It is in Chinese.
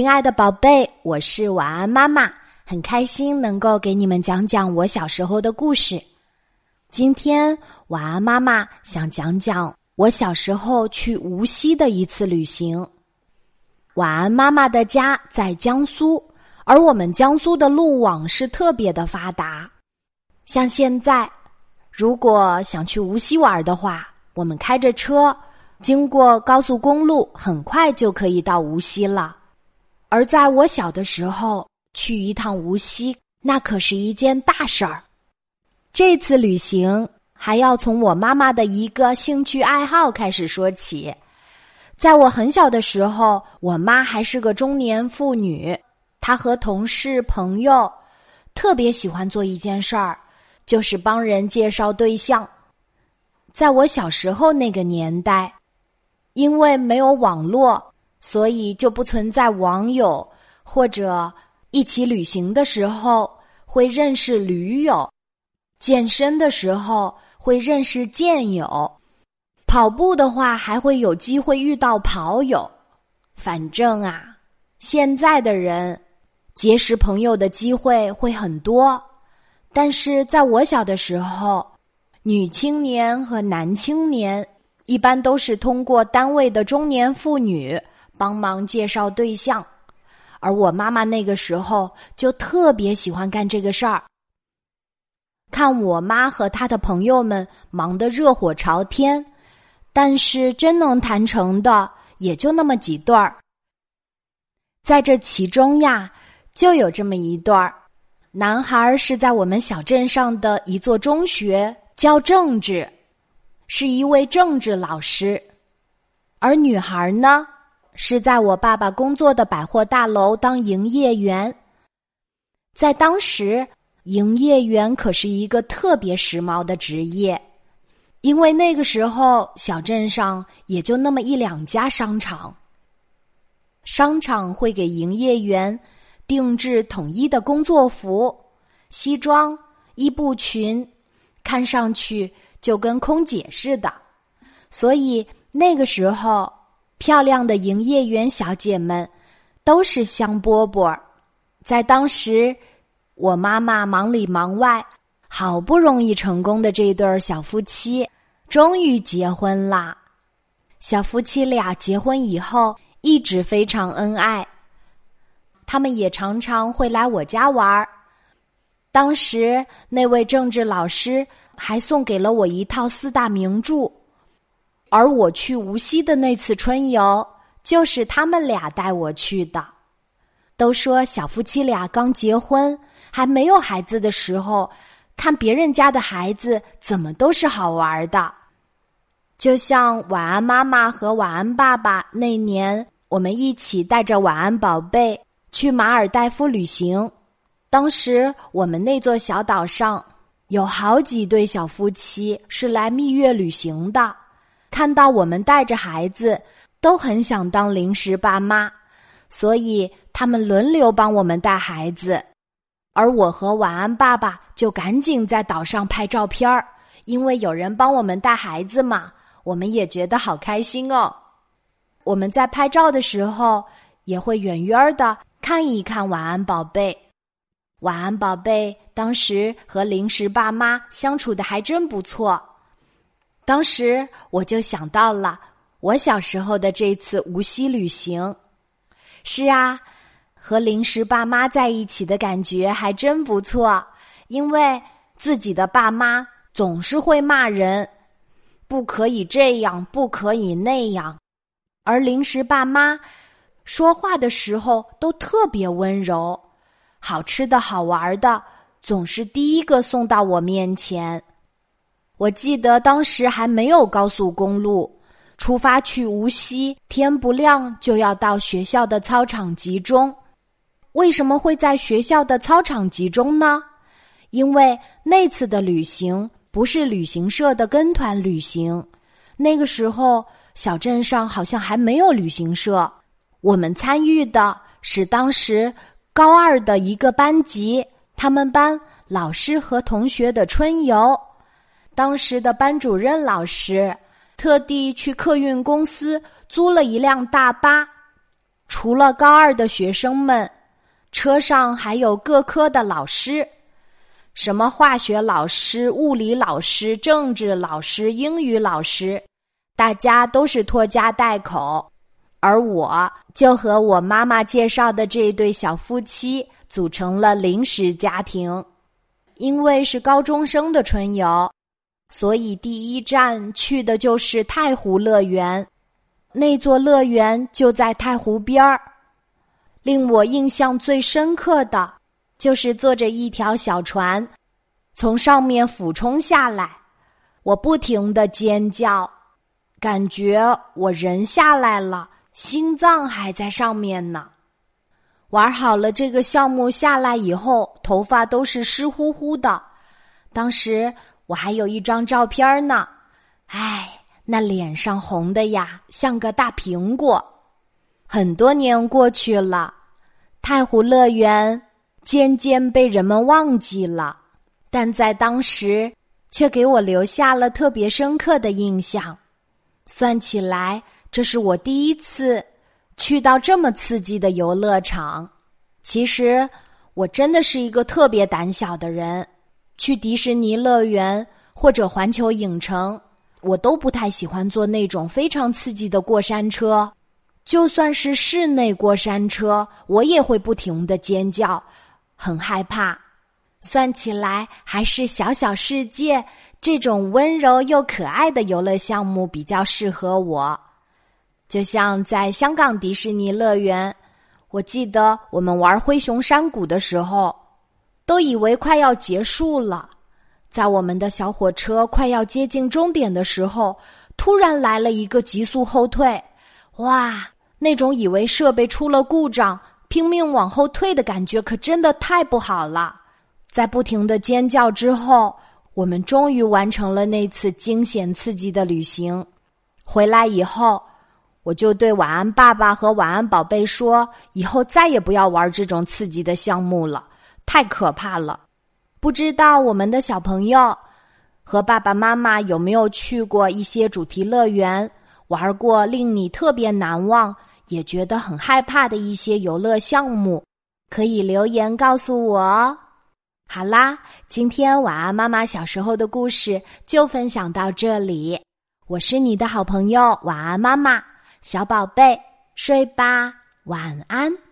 亲爱的宝贝，我是晚安妈妈，很开心能够给你们讲讲我小时候的故事。今天晚安妈妈想讲讲我小时候去无锡的一次旅行。晚安妈妈的家在江苏，而我们江苏的路网是特别的发达。像现在，如果想去无锡玩的话，我们开着车经过高速公路，很快就可以到无锡了。而在我小的时候，去一趟无锡，那可是一件大事儿。这次旅行还要从我妈妈的一个兴趣爱好开始说起。在我很小的时候，我妈还是个中年妇女，她和同事朋友特别喜欢做一件事儿，就是帮人介绍对象。在我小时候那个年代，因为没有网络。所以就不存在网友或者一起旅行的时候会认识驴友，健身的时候会认识健友，跑步的话还会有机会遇到跑友。反正啊，现在的人结识朋友的机会会很多，但是在我小的时候，女青年和男青年一般都是通过单位的中年妇女。帮忙介绍对象，而我妈妈那个时候就特别喜欢干这个事儿。看我妈和她的朋友们忙得热火朝天，但是真能谈成的也就那么几对儿。在这其中呀，就有这么一对儿，男孩是在我们小镇上的一座中学教政治，是一位政治老师，而女孩呢。是在我爸爸工作的百货大楼当营业员，在当时，营业员可是一个特别时髦的职业，因为那个时候小镇上也就那么一两家商场，商场会给营业员定制统一的工作服、西装、衣布裙，看上去就跟空姐似的，所以那个时候。漂亮的营业员小姐们都是香饽饽，在当时，我妈妈忙里忙外，好不容易成功的这对小夫妻终于结婚啦。小夫妻俩结婚以后一直非常恩爱，他们也常常会来我家玩儿。当时那位政治老师还送给了我一套四大名著。而我去无锡的那次春游，就是他们俩带我去的。都说小夫妻俩刚结婚还没有孩子的时候，看别人家的孩子怎么都是好玩的。就像晚安妈妈和晚安爸爸那年，我们一起带着晚安宝贝去马尔代夫旅行。当时我们那座小岛上有好几对小夫妻是来蜜月旅行的。看到我们带着孩子，都很想当临时爸妈，所以他们轮流帮我们带孩子，而我和晚安爸爸就赶紧在岛上拍照片儿，因为有人帮我们带孩子嘛，我们也觉得好开心哦。我们在拍照的时候，也会远远儿的看一看晚安宝贝。晚安宝贝当时和临时爸妈相处的还真不错。当时我就想到了我小时候的这次无锡旅行。是啊，和临时爸妈在一起的感觉还真不错，因为自己的爸妈总是会骂人，不可以这样，不可以那样，而临时爸妈说话的时候都特别温柔，好吃的好玩的总是第一个送到我面前。我记得当时还没有高速公路，出发去无锡，天不亮就要到学校的操场集中。为什么会在学校的操场集中呢？因为那次的旅行不是旅行社的跟团旅行，那个时候小镇上好像还没有旅行社。我们参与的是当时高二的一个班级，他们班老师和同学的春游。当时的班主任老师特地去客运公司租了一辆大巴，除了高二的学生们，车上还有各科的老师，什么化学老师、物理老师、政治老师、英语老师，大家都是拖家带口，而我就和我妈妈介绍的这对小夫妻组成了临时家庭。因为是高中生的春游，所以第一站去的就是太湖乐园。那座乐园就在太湖边儿。令我印象最深刻的，就是坐着一条小船，从上面俯冲下来，我不停的尖叫，感觉我人下来了，心脏还在上面呢。玩好了这个项目下来以后，头发都是湿乎乎的。当时我还有一张照片呢，唉，那脸上红的呀，像个大苹果。很多年过去了，太湖乐园渐渐被人们忘记了，但在当时却给我留下了特别深刻的印象。算起来，这是我第一次。去到这么刺激的游乐场，其实我真的是一个特别胆小的人。去迪士尼乐园或者环球影城，我都不太喜欢坐那种非常刺激的过山车。就算是室内过山车，我也会不停的尖叫，很害怕。算起来，还是小小世界这种温柔又可爱的游乐项目比较适合我。就像在香港迪士尼乐园，我记得我们玩灰熊山谷的时候，都以为快要结束了。在我们的小火车快要接近终点的时候，突然来了一个急速后退，哇！那种以为设备出了故障，拼命往后退的感觉，可真的太不好了。在不停的尖叫之后，我们终于完成了那次惊险刺激的旅行。回来以后。我就对晚安爸爸和晚安宝贝说：“以后再也不要玩这种刺激的项目了，太可怕了。”不知道我们的小朋友和爸爸妈妈有没有去过一些主题乐园，玩过令你特别难忘也觉得很害怕的一些游乐项目？可以留言告诉我。好啦，今天晚安妈妈小时候的故事就分享到这里。我是你的好朋友晚安妈妈。小宝贝，睡吧，晚安。